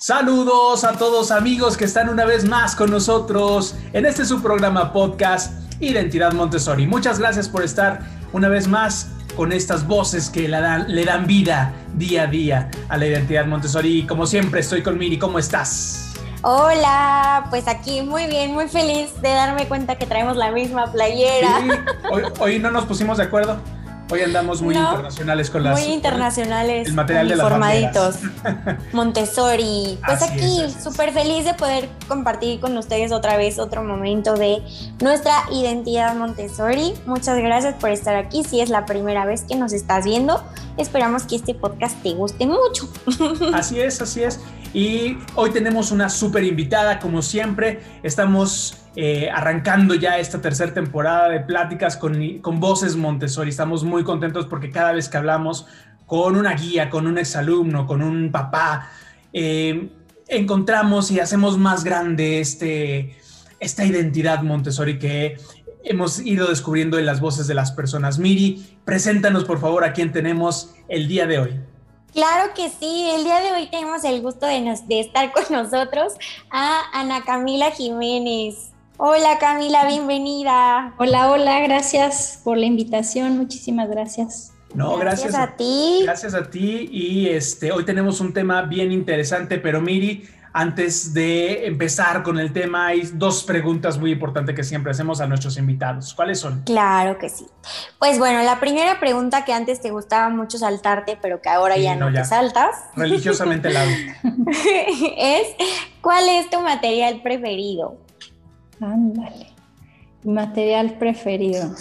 Saludos a todos amigos que están una vez más con nosotros en este su programa podcast Identidad Montessori. Muchas gracias por estar una vez más con estas voces que le dan, le dan vida día a día a la identidad Montessori. Y como siempre, estoy con Miri. ¿Cómo estás? Hola, pues aquí muy bien, muy feliz de darme cuenta que traemos la misma playera. Sí, hoy, hoy no nos pusimos de acuerdo. Hoy andamos muy internacionales con las. Muy internacionales. El material de las Montessori. Pues aquí, súper feliz de poder compartir con ustedes otra vez otro momento de nuestra identidad Montessori. Muchas gracias por estar aquí. Si es la primera vez que nos estás viendo, esperamos que este podcast te guste mucho. Así es, así es. Y hoy tenemos una súper invitada, como siempre. Estamos eh, arrancando ya esta tercera temporada de pláticas con, con Voces Montessori. Estamos muy contentos porque cada vez que hablamos con una guía, con un exalumno, con un papá, eh, encontramos y hacemos más grande este, esta identidad Montessori que hemos ido descubriendo en las voces de las personas. Miri, preséntanos por favor a quién tenemos el día de hoy. Claro que sí, el día de hoy tenemos el gusto de, de estar con nosotros a Ana Camila Jiménez. Hola Camila, bienvenida. Hola, hola, gracias por la invitación, muchísimas gracias. No, gracias, a, ti. Gracias a ti y este hoy tenemos un tema bien interesante, pero Miri, antes de empezar con el tema hay dos preguntas muy importantes que siempre hacemos a nuestros invitados. ¿Cuáles son? Claro que sí. Pues bueno, la primera pregunta que antes te gustaba mucho saltarte, pero que ahora ya no, te saltas. Religiosamente la es ¿cuál es tu material preferido? Ándale. Material preferido.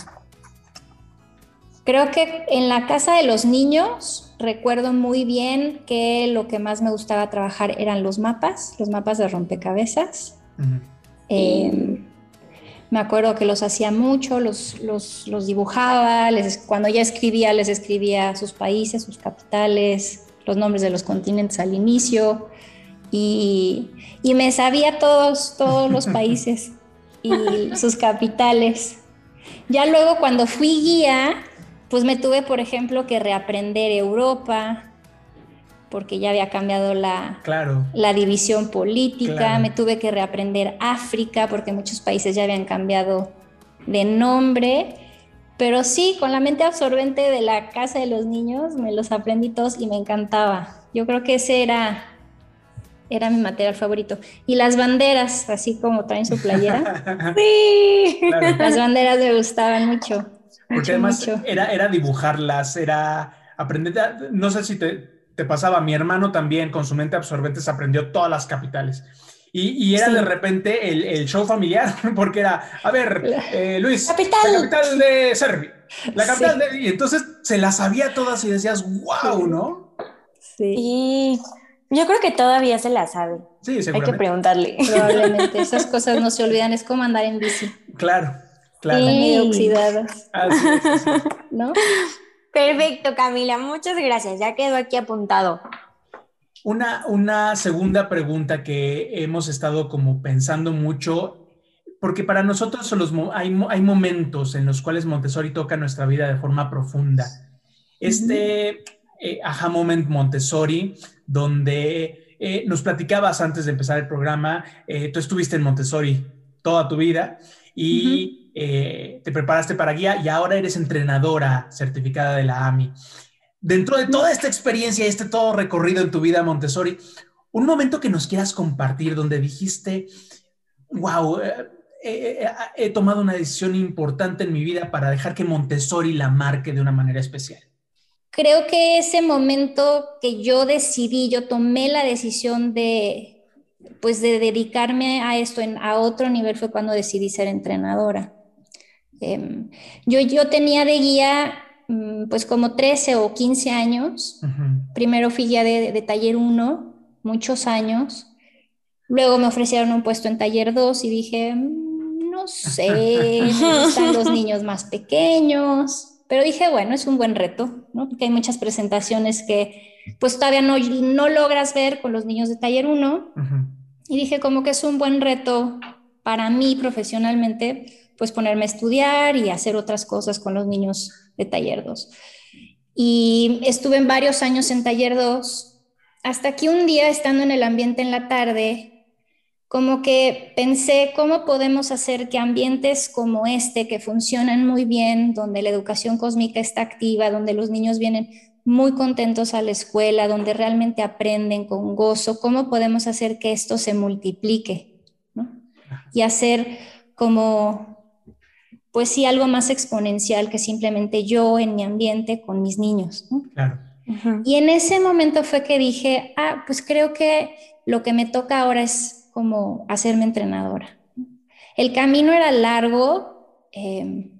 Creo que en la casa de los niños recuerdo muy bien que lo que más me gustaba trabajar eran los mapas, los mapas de rompecabezas. Em, me acuerdo que los hacía mucho, los, los, dibujaba, les, cuando ya escribía les escribía sus países, sus capitales, los nombres de los continentes al inicio y, y me sabía todos, todos los países y sus capitales. Ya luego cuando fui guía, pues me tuve, por ejemplo, que reaprender Europa, porque ya había cambiado la, la división política, me tuve que reaprender África, porque muchos países ya habían cambiado de nombre, pero sí, con la mente absorbente de la casa de los niños, me los aprendí todos y me encantaba. Yo creo que ese era era mi material favorito. Y las banderas, así como traen su playera. sí, las banderas me gustaban mucho. Porque además Era, era dibujarlas, era aprender, no sé si te, te, pasaba, mi hermano también con su mente absorbente se aprendió todas las capitales. Y, y era de repente el, el, show familiar, porque era, a ver, eh, Luis, capital. la capital de Serbia, la capital de... Y entonces se las sabía todas y decías, wow, ¿no? Sí. Yo creo que todavía se la sabe. Sí, Hay que preguntarle. Probablemente esas cosas no se olvidan, es como andar en bici. Claro, claro. Medio oxidadas. ¿No? Perfecto, Camila, muchas gracias. Ya quedó aquí apuntado. Una, una segunda pregunta que hemos estado como pensando mucho, porque para nosotros los, hay, hay momentos en los cuales Montessori toca nuestra vida de forma profunda. Este eh, Aha Moment Montessori donde eh, nos platicabas antes de empezar el programa, eh, tú estuviste en Montessori toda tu vida y eh, te preparaste para guía y ahora eres entrenadora certificada de la AMI. Dentro de toda esta experiencia y este todo recorrido en tu vida Montessori, un momento que nos quieras compartir donde dijiste, wow, he tomado una decisión importante en mi vida para dejar que Montessori la marque de una manera especial creo que ese momento que yo decidí, yo tomé la decisión de, pues de dedicarme a esto en, a otro nivel fue cuando decidí ser entrenadora. Em, yo, yo tenía de guía mm, pues como 13 o 15 años. Primero fui guía de, de taller 1, muchos años. Luego me ofrecieron un puesto en taller 2 y dije, mm, no sé, están los niños más pequeños. Pero dije, bueno, es un buen reto, ¿no? Porque hay muchas presentaciones que pues todavía no, no logras ver con los niños de taller 1. Y dije, como que es un buen reto para mí profesionalmente, pues ponerme a estudiar y hacer otras cosas con los niños de taller 2. Y estuve en varios años en taller 2 hasta que un día, estando en el ambiente en la tarde, como que pensé cómo podemos hacer que ambientes como este, que funcionan muy bien, donde la educación cósmica está activa, donde los niños vienen muy contentos a la escuela, donde realmente aprenden con gozo, cómo podemos hacer que esto se multiplique y hacer como, pues sí, algo más exponencial que simplemente yo en mi ambiente con mis niños. Y en ese momento fue que dije, ah, pues creo que lo que me toca ahora es como hacerme entrenadora. El camino era largo. Eh,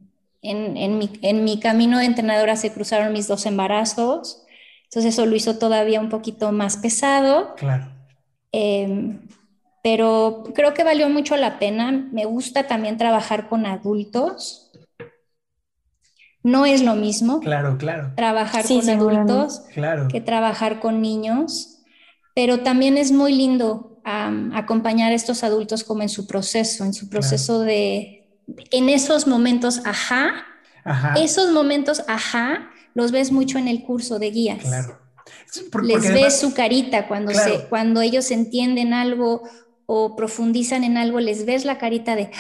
en, mi, camino de entrenadora se cruzaron mis dos embarazos, entonces eso lo hizo todavía un poquito más pesado. Claro. Em, pero creo que valió mucho la pena. Me gusta también trabajar con adultos. No es lo mismo. Claro, claro. Trabajar con adultos claro. que trabajar con niños, pero también es muy lindo acompañar a estos adultos como en su proceso, en su proceso de, en esos momentos, ajá, esos momentos, ajá, los ves mucho en el curso de guías. Claro. Les ves su carita cuando, se, cuando ellos entienden algo o profundizan en algo, les ves la carita de...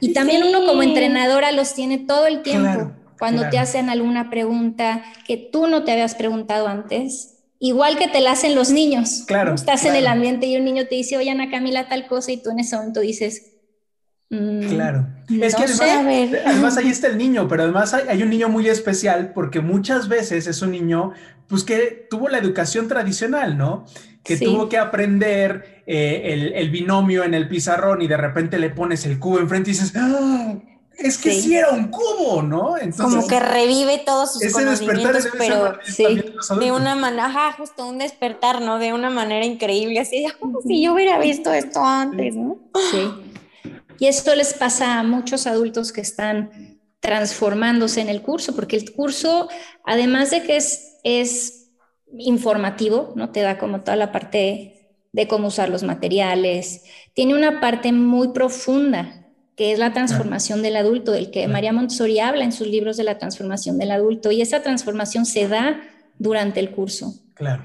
Y también uno como entrenadora los tiene todo el tiempo. cuando te hacen alguna pregunta que tú no te habías preguntado antes, igual que te la hacen los niños. Claro. Estás en el ambiente y un niño te dice, oye Ana Camila, tal cosa, y tú en ese momento dices, Mm, claro. Es que además, ahí está el niño, pero además hay, un niño muy especial porque muchas veces es un niño pues que tuvo la educación tradicional, ¿no? Que tuvo que aprender eh, el, binomio en el pizarrón y de repente le pones el cubo enfrente y dices, ¡Ah! Es que sí. era un cubo, ¿no? Entonces, Como que revive todos sus conocimientos, pero de una manera, justo un despertar, ¿no? De una manera increíble, así de, si yo hubiera visto esto antes, ¿no? Sí. Y esto les pasa a muchos adultos que están transformándose en el curso, porque el curso, además de que es, es informativo, ¿no? te da como toda la parte de cómo usar los materiales, tiene una parte muy profunda que es la transformación del adulto, del que María Montessori habla en sus libros de la transformación del adulto, y esa transformación se da durante el curso. Claro.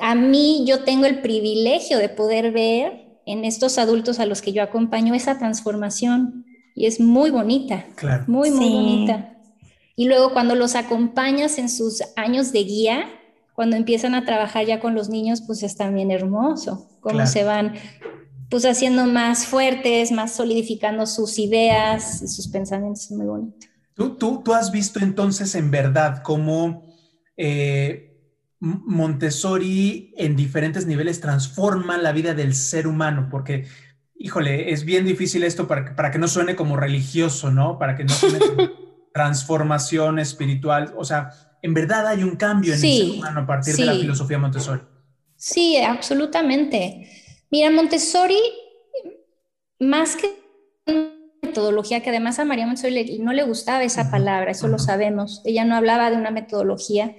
A mí yo tengo el privilegio de poder ver en estos adultos a los que yo acompaño esa transformación y es muy bonita, claro. muy, muy bonita. Y luego cuando los acompañas en sus años de guía, cuando empiezan a trabajar ya con los niños, pues es también hermoso, cómo se van pues haciendo más fuertes, más solidificando sus ideas y sus pensamientos, es muy bonito. ¿Tú, tú, tú has visto entonces en verdad cómo eh, Montessori en diferentes niveles transforma la vida del ser humano, porque, híjole, es bien difícil esto para, para que no suene como religioso, ¿no? Para que no suene como transformación espiritual. O sea, en verdad hay un cambio en el ser humano a partir de la filosofía Montessori. Sí, absolutamente. Mira, Montessori, más que metodología, que además a María Montessori no le gustaba esa palabra, eso lo sabemos. Ella no hablaba de una metodología,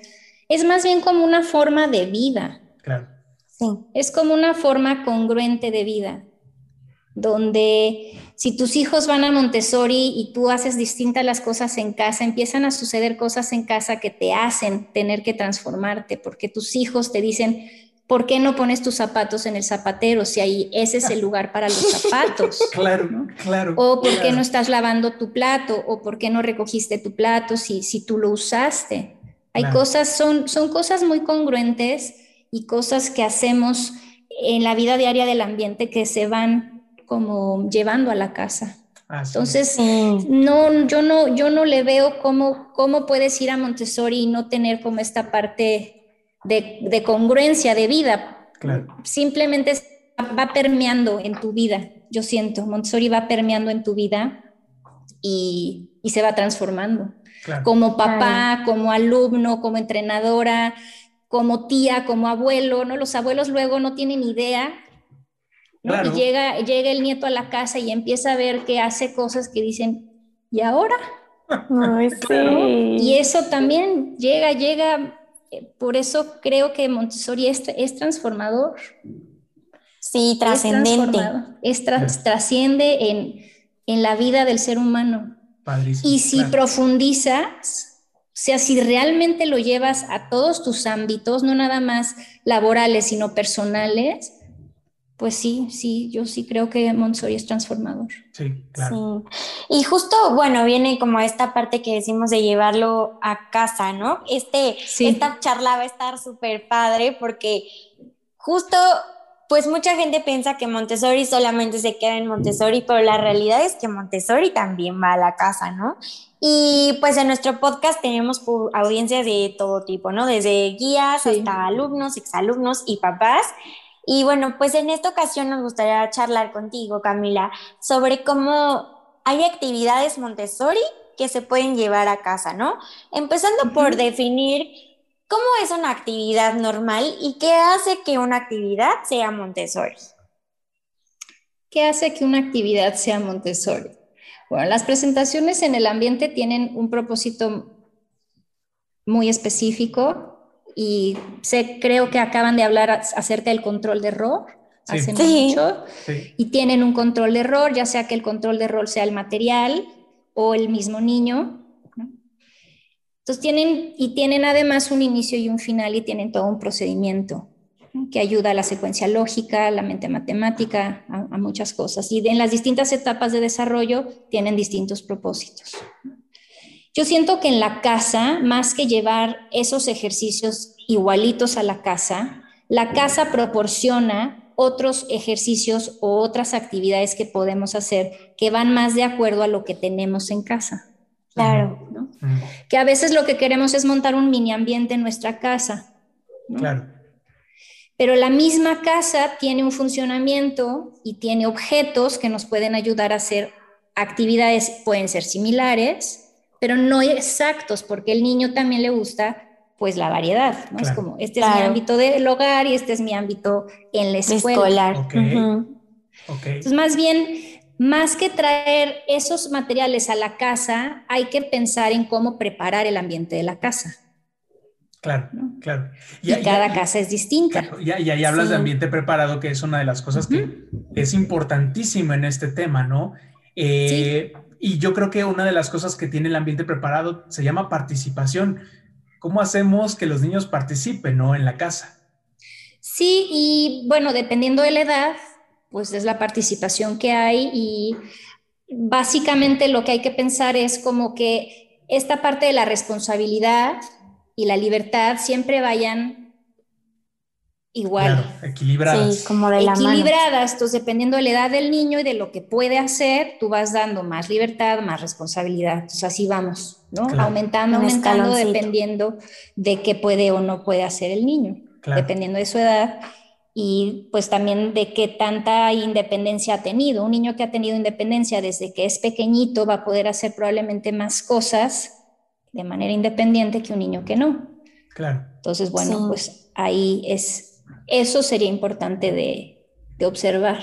es más bien como una forma de vida. Claro. Sí. Es como una forma congruente de vida, donde si tus hijos van a Montessori y tú haces distintas las cosas en casa, empiezan a suceder cosas en casa que te hacen tener que transformarte, porque tus hijos te dicen, ¿por qué no pones tus zapatos en el zapatero si ahí ese es el lugar para los zapatos? claro, claro. O ¿por qué no estás lavando tu plato? O ¿por qué no recogiste tu plato si, si tú lo usaste? Hay cosas, son, son cosas muy congruentes y cosas que hacemos en la vida diaria del ambiente que se van como llevando a la casa. Entonces, no, yo no, yo no le veo cómo, cómo puedes ir a Montessori y no tener como esta parte de, congruencia de vida. Simplemente va permeando en tu vida, yo siento. Montessori va permeando en tu vida y, y se va transformando como papá, como alumno, como entrenadora, como tía, como abuelo, ¿no? Los abuelos luego no tienen idea. Y llega, llega el nieto a la casa y empieza a ver que hace cosas que dicen, ¿y ahora? Y eso también llega, llega, por eso creo que Montessori es, es transformador. Sí, trascendente. Es, trasciende en, en la vida del ser humano. Y si profundizas, sea, si realmente lo llevas a todos tus ámbitos, no nada más laborales, sino personales, pues sí, sí, yo sí creo que Montessori es transformador. Sí, claro. Y justo, bueno, viene como esta parte que decimos de llevarlo a casa, ¿no? Este, Esta charla va a estar súper padre porque justo, pues mucha gente piensa que Montessori solamente se queda en Montessori, pero la realidad es que Montessori también va a la casa, ¿no? Y pues en nuestro podcast tenemos audiencias de todo tipo, ¿no? Desde guías hasta alumnos, exalumnos y papás. Y bueno, pues en esta ocasión nos gustaría charlar contigo, Camila, sobre cómo hay actividades Montessori que se pueden llevar a casa, ¿no? Empezando por definir cómo es una actividad normal y qué hace que una actividad sea Montessori. ¿Qué hace que una actividad sea Montessori? Bueno, las presentaciones en el ambiente tienen un propósito muy específico y sé, creo que acaban de hablar acerca del control de error hace mucho y tienen un control de error, ya sea que el control de error sea el material o el mismo niño. Entonces tienen y tienen además un inicio y un final y tienen todo un procedimiento que ayuda a la secuencia lógica, a la mente matemática, a, a muchas cosas. Y en las distintas etapas de desarrollo tienen distintos propósitos. Yo siento que en la casa, más que llevar esos ejercicios igualitos a la casa, la casa proporciona otros ejercicios o otras actividades que podemos hacer que van más de acuerdo a lo que tenemos en casa. Claro. Que a veces lo que queremos es montar un mini ambiente en nuestra casa. Claro. Pero la misma casa tiene un funcionamiento y tiene objetos que nos pueden ayudar a hacer actividades, pueden ser similares, pero no exactos, porque el niño también le gusta pues la variedad, ¿no? Es como, este es mi ámbito del hogar y este es mi ámbito en la escuela. Escolar. Entonces, más bien, más que traer esos materiales a la casa, hay que pensar en cómo preparar el ambiente de la casa. Claro, claro. Y, cada casa es distinta. y, ahí hablas de ambiente preparado, que es una de las cosas que es importantísimo en este tema, ¿no? Eh, y yo creo que una de las cosas que tiene el ambiente preparado se llama participación. ¿Cómo hacemos que los niños participen ¿no? en la casa? Sí, y bueno, dependiendo de la edad, pues es la participación que hay y básicamente lo que hay que pensar es como que esta parte de la responsabilidad y la libertad siempre vayan igual. equilibradas. Sí, como de la Equilibradas, entonces dependiendo de la edad del niño y de lo que puede hacer, tú vas dando más libertad, más responsabilidad. Entonces así vamos, ¿no? Aumentando, aumentando, dependiendo de qué puede o no puede hacer el niño, dependiendo de su edad y pues también de qué tanta independencia ha tenido. Un niño que ha tenido independencia desde que es pequeñito va a poder hacer probablemente más cosas de manera independiente que un niño que no. Claro. Entonces, bueno, pues ahí es eso sería importante de, observar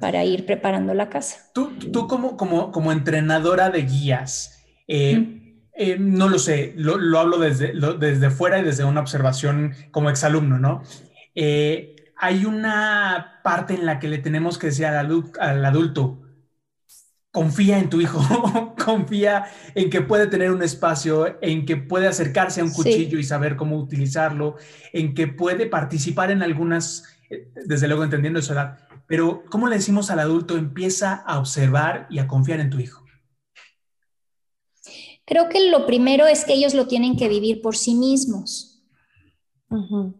para ir preparando la casa. Tú, tú como, como, como entrenadora de guías, eh, eh, no lo sé, lo, hablo desde, desde fuera y desde una observación como exalumno, ¿no? Eh, hay una parte en la que le tenemos que decir al, al adulto, confía en tu hijo, confía en que puede tener un espacio, en que puede acercarse a un cuchillo y saber cómo utilizarlo, en que puede participar en algunas, eh, desde luego entendiendo su edad. Pero, ¿cómo le decimos al adulto empieza a observar y a confiar en tu hijo? Creo que lo primero es que ellos lo tienen que vivir por sí mismos. O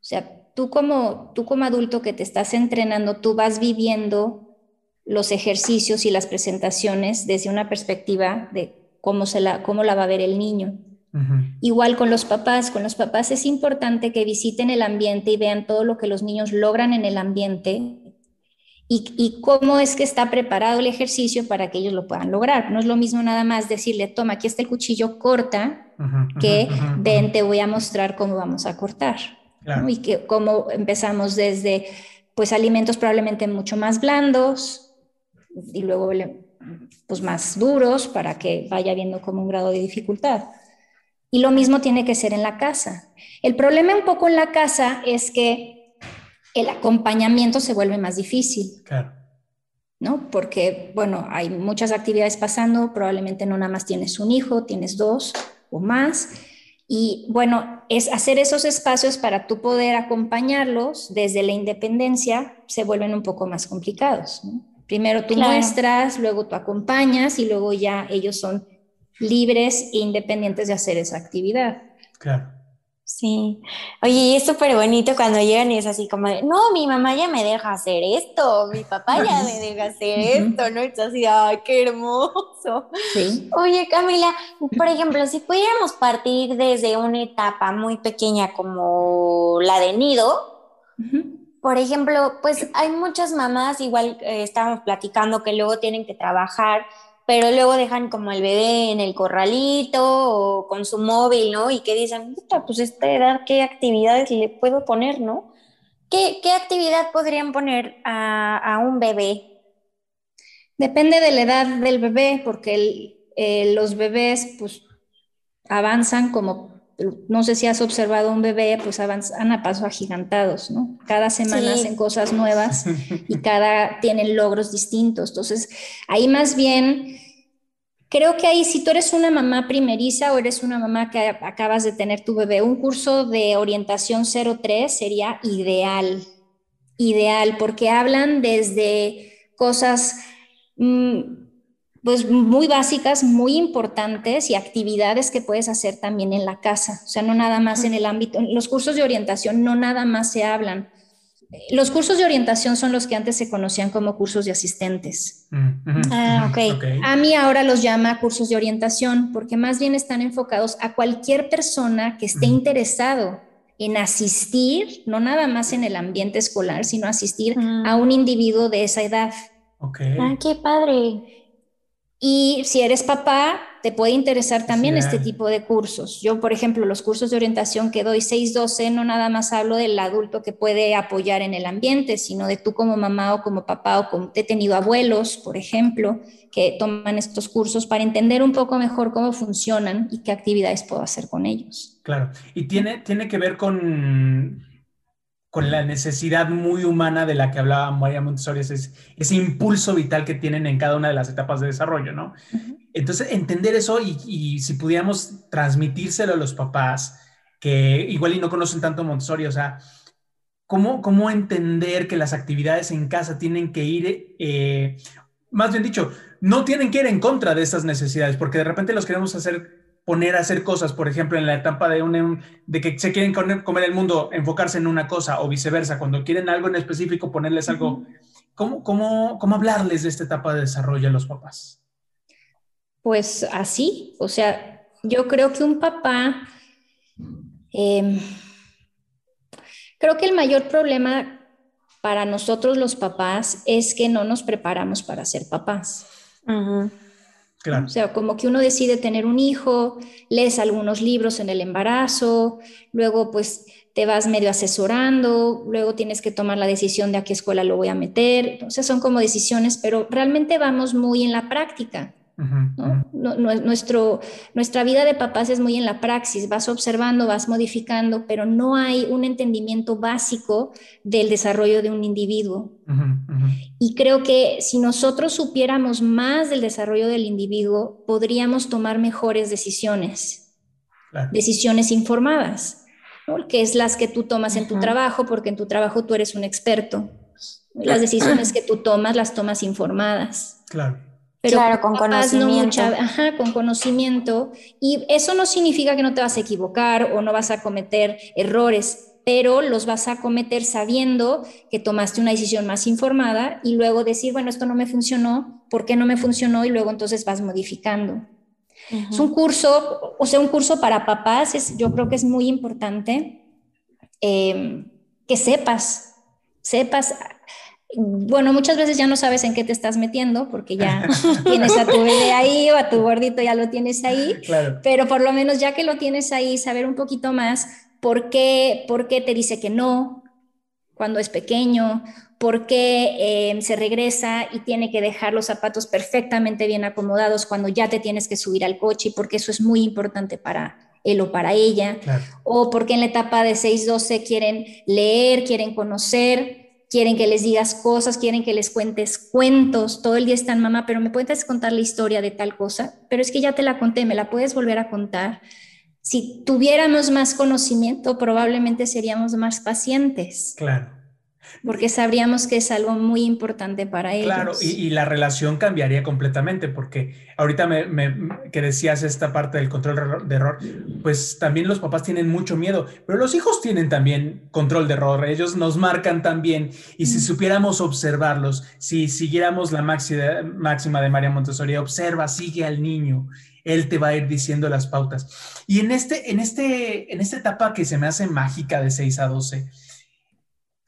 sea, tú como, tú como adulto que te estás entrenando, tú vas viviendo los ejercicios y las presentaciones desde una perspectiva de cómo, se la, cómo la va a ver el niño. Igual con los papás, con los papás es importante que visiten el ambiente y vean todo lo que los niños logran en el ambiente y, cómo es que está preparado el ejercicio para que ellos lo puedan lograr. No es lo mismo nada más decirle, toma, aquí está el cuchillo, corta, que ven, te voy a mostrar cómo vamos a cortar. Y que cómo empezamos desde, pues, alimentos probablemente mucho más blandos, y luego pues más duros para que vaya viendo como un grado de dificultad. Y lo mismo tiene que ser en la casa. El problema un poco en la casa es que el acompañamiento se vuelve más difícil. Claro. ¿No? Porque, bueno, hay muchas actividades pasando, probablemente no nada más tienes un hijo, tienes dos, o más. Y bueno, es hacer esos espacios para tú poder acompañarlos desde la independencia se vuelven un poco más complicados. Primero tú muestras, luego tú acompañas y luego ya ellos son libres e independientes de hacer esa actividad. Claro. Sí. Oye, es súper bonito cuando llegan y es así como de, no, mi mamá ya me deja hacer esto, mi papá ya me deja hacer esto, ¿no? Es así, ay, qué hermoso. Sí. Oye, Camila, por ejemplo, si pudiéramos partir desde una etapa muy pequeña como la de nido, por ejemplo, pues hay muchas mamás, igual eh, estábamos platicando que luego tienen que trabajar pero luego dejan como el bebé en el corralito o con su móvil, ¿no? Y que dicen, pues esta edad, ¿qué actividades le puedo poner, no? ¿Qué, actividad podrían poner a, un bebé? Depende de la edad del bebé, porque los bebés, pues, avanzan como, no sé si has observado un bebé, pues avanzan a paso agigantados, ¿no? Cada semana hacen cosas nuevas y cada tienen logros distintos. Entonces, ahí más bien Creo que ahí, si tú eres una mamá primeriza o eres una mamá que acabas de tener tu bebé, un curso de orientación 03 sería ideal, ideal, porque hablan desde cosas mm, pues muy básicas, muy importantes y actividades que puedes hacer también en la casa. O sea, no nada más en el ámbito, los cursos de orientación no nada más se hablan los cursos de orientación son los que antes se conocían como cursos de asistentes. Mm, ah, okay. A mí ahora los llama cursos de orientación porque más bien están enfocados a cualquier persona que esté interesado en asistir, no nada más en el ambiente escolar, sino asistir a un individuo de esa edad. Okay. Ah, qué padre. Y si eres papá, te puede interesar también este tipo de cursos. Yo, por ejemplo, los cursos de orientación que doy 6-12, no nada más hablo del adulto que puede apoyar en el ambiente, sino de tú como mamá o como papá o como he tenido abuelos, por ejemplo, que toman estos cursos para entender un poco mejor cómo funcionan y qué actividades puedo hacer con ellos. Claro, y tiene, tiene que ver con con la necesidad muy humana de la que hablaba María Montessori, ese, ese impulso vital que tienen en cada una de las etapas de desarrollo, ¿no? Entonces, entender eso y, si pudiéramos transmitírselo a los papás que igual y no conocen tanto Montessori, o sea, ¿cómo, cómo entender que las actividades en casa tienen que ir, eh, más bien dicho, no tienen que ir en contra de estas necesidades, porque de repente los queremos hacer poner a hacer cosas, por ejemplo, en la etapa de, un, de que se quieren comer el mundo, enfocarse en una cosa o viceversa, cuando quieren algo en específico, ponerles algo. ¿Cómo, cómo, cómo hablarles de esta etapa de desarrollo a los papás? Pues así, o sea, yo creo que un papá, em, creo que el mayor problema para nosotros los papás es que no nos preparamos para ser papás. O sea, como que uno decide tener un hijo, lees algunos libros en el embarazo, luego pues te vas medio asesorando, luego tienes que tomar la decisión de a qué escuela lo voy a meter. O sea, son como decisiones, pero realmente vamos muy en la práctica nuestro, nuestra vida de papás es muy en la praxis, vas observando, vas modificando, pero no hay un entendimiento básico del desarrollo de un individuo. Y creo que si nosotros supiéramos más del desarrollo del individuo, podríamos tomar mejores decisiones, decisiones informadas, que es las que tú tomas en tu trabajo, porque en tu trabajo tú eres un experto. Las decisiones que tú tomas las tomas informadas. Claro claro, con conocimiento. ajá, con conocimiento. Y eso no significa que no te vas a equivocar o no vas a cometer errores, pero los vas a cometer sabiendo que tomaste una decisión más informada y luego decir, bueno, esto no me funcionó, ¿por qué no me funcionó? Y luego entonces vas modificando. Es un curso, o sea, un curso para papás, es, yo creo que es muy importante eh, que sepas, sepas bueno, muchas veces ya no sabes en qué te estás metiendo porque ya tienes a tu bebé ahí o a tu gordito ya lo tienes ahí, pero por lo menos ya que lo tienes ahí, saber un poquito más por qué, por qué te dice que no cuando es pequeño, por qué em, se regresa y tiene que dejar los zapatos perfectamente bien acomodados cuando ya te tienes que subir al coche, porque eso es muy importante para él o para ella, o porque en la etapa de 6-12 quieren leer, quieren conocer quieren que les digas cosas, quieren que les cuentes cuentos, todo el día están, mamá, pero me puedes contar la historia de tal cosa, pero es que ya te la conté, me la puedes volver a contar. Si tuviéramos más conocimiento, probablemente seríamos más pacientes. Claro porque sabríamos que es algo muy importante para ellos. Claro, y, la relación cambiaría completamente, porque ahorita me, que decías esta parte del control de error, pues también los papás tienen mucho miedo, pero los hijos tienen también control de error, ellos nos marcan también, y si supiéramos observarlos, si siguiéramos la máxima de María Montessori, observa, sigue al niño, él te va a ir diciendo las pautas. Y en, este, en, este, en esta etapa que se me hace mágica de 6 a 12,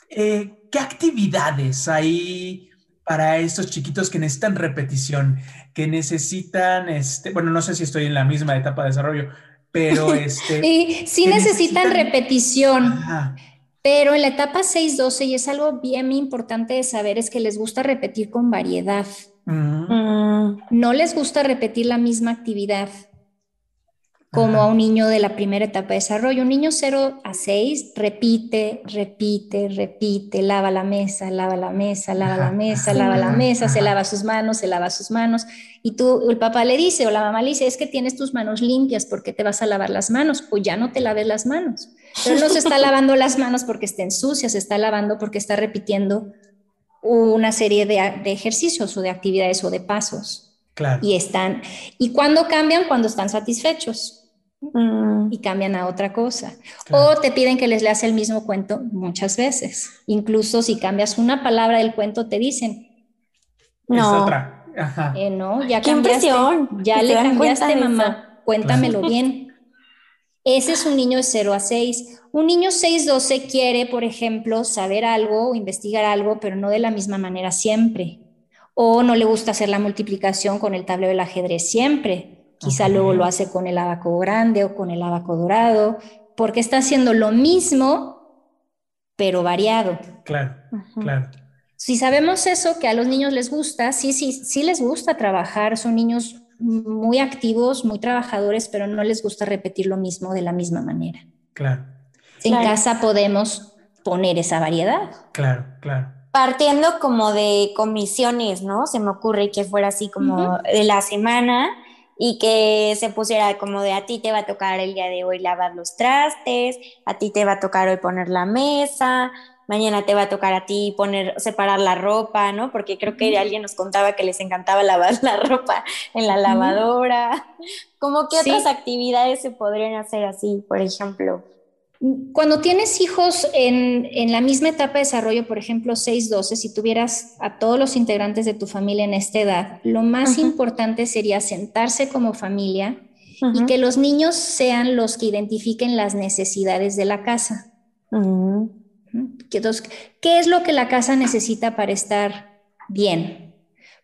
eh, ¿qué actividades hay para estos chiquitos que necesitan repetición, que necesitan, este, bueno, no sé si estoy en la misma etapa de desarrollo, pero este... sí, sí necesitan, repetición. Pero en la etapa 6-12, y es algo bien importante de saber, es que les gusta repetir con variedad. Mm. No les gusta repetir la misma actividad como a un niño de la primera etapa de desarrollo. Un niño 0 a 6 repite, repite, repite, lava la mesa, lava la mesa, lava la mesa, lava la mesa, se lava sus manos, se lava sus manos. Y tú, el papá le dice o la mamá le dice, es que tienes tus manos limpias, porque te vas a lavar las manos? O ya no te laves las manos. Pero no se está lavando las manos porque estén sucias, se está lavando porque está repitiendo una serie de, de ejercicios o de actividades o de pasos. Claro. Y están, y cuando cambian, cuando están satisfechos. Mm. y cambian a otra cosa. O te piden que les leas el mismo cuento muchas veces. Incluso si cambias una palabra del cuento, te dicen. No. otra. Eh, no, ya cambiaste. Ya le cambiaste, mamá. Cuéntamelo bien. Ese es un niño de 0 a 6. Un niño 6-12 quiere, por ejemplo, saber algo o investigar algo, pero no de la misma manera siempre. O no le gusta hacer la multiplicación con el tablero del ajedrez siempre Quizá luego lo hace con el abaco grande o con el abaco dorado, porque está haciendo lo mismo, pero variado. Claro, claro. Si sabemos eso, que a los niños les gusta, sí, sí, sí les gusta trabajar, son niños muy activos, muy trabajadores, pero no les gusta repetir lo mismo de la misma manera. Claro. En casa podemos poner esa variedad. Claro, claro. Partiendo como de comisiones, ¿no? Se me ocurre que fuera así como de la semana y que se pusiera como de a ti te va a tocar el día de hoy lavar los trastes, a ti te va a tocar hoy poner la mesa, mañana te va a tocar a ti poner, separar la ropa, ¿no? Porque creo que alguien nos contaba que les encantaba lavar la ropa en la lavadora. ¿Cómo que otras actividades se podrían hacer así, por ejemplo? Cuando tienes hijos en, la misma etapa de desarrollo, por ejemplo, 6-12, si tuvieras a todos los integrantes de tu familia en esta edad, lo más importante sería sentarse como familia y que los niños sean los que identifiquen las necesidades de la casa. ¿Qué es lo que la casa necesita para estar bien?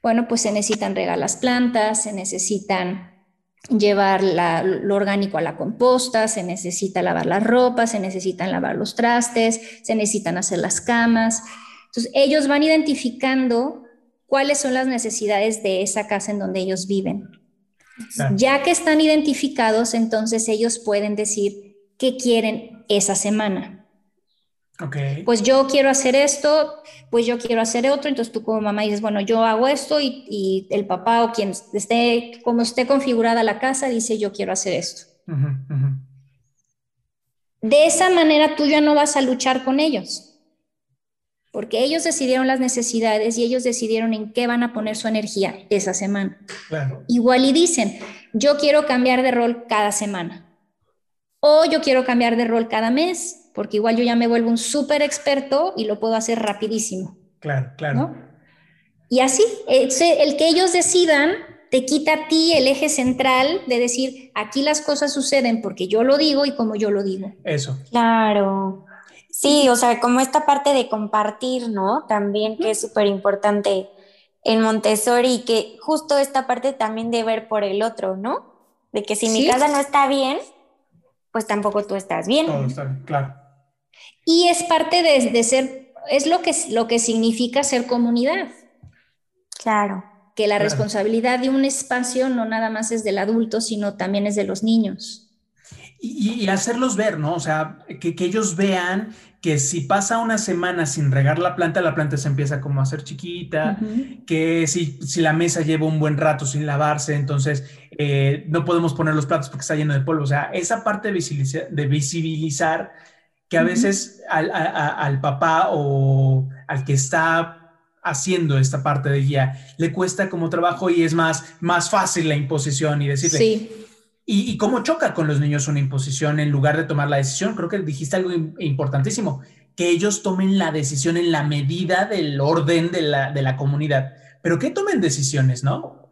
Bueno, pues se necesitan regar las plantas, se necesitan llevar lo orgánico a la composta, se necesita lavar la ropa, se necesitan lavar los trastes, se necesitan hacer las camas. Entonces, ellos van identificando cuáles son las necesidades de esa casa en donde ellos viven. Ya que están identificados, entonces ellos pueden decir qué quieren esa semana. Pues yo quiero hacer esto, pues yo quiero hacer otro, entonces tú como mamá dices, bueno, yo hago esto y, el papá o quien esté, como esté configurada la casa, dice, yo quiero hacer esto. De esa manera tú ya no vas a luchar con ellos, porque ellos decidieron las necesidades y ellos decidieron en qué van a poner su energía esa semana. Igual y dicen, yo quiero cambiar de rol cada semana, o yo quiero cambiar de rol cada mes, porque igual yo ya me vuelvo un súper experto y lo puedo hacer rapidísimo. Claro, claro. Y así, el que ellos decidan te quita a ti el eje central de decir, aquí las cosas suceden porque yo lo digo y como yo lo digo. Eso. Claro. Sí, o sea, como esta parte de compartir, ¿no? También que es súper importante en Montessori, que justo esta parte también de ver por el otro, ¿no? De que si mi casa no está bien, pues tampoco tú estás bien. Todo está bien, claro. Y es parte de, ser, es lo que, lo que significa ser comunidad. Claro. Que la responsabilidad de un espacio no nada más es del adulto, sino también es de los niños. Y, hacerlos ver, ¿no? O sea, que, ellos vean que si pasa una semana sin regar la planta, la planta se empieza como a hacer chiquita, que si, si, la mesa lleva un buen rato sin lavarse, entonces eh, no podemos poner los platos porque está lleno de polvo. O sea, esa parte de visibilizar, de visibilizar que a veces al, al, papá o al que está haciendo esta parte de guía le cuesta como trabajo y es más, más fácil la imposición y decirle, sí y, cómo choca con los niños una imposición en lugar de tomar la decisión. Creo que dijiste algo importantísimo, que ellos tomen la decisión en la medida del orden de la, de la comunidad, pero que tomen decisiones, ¿no?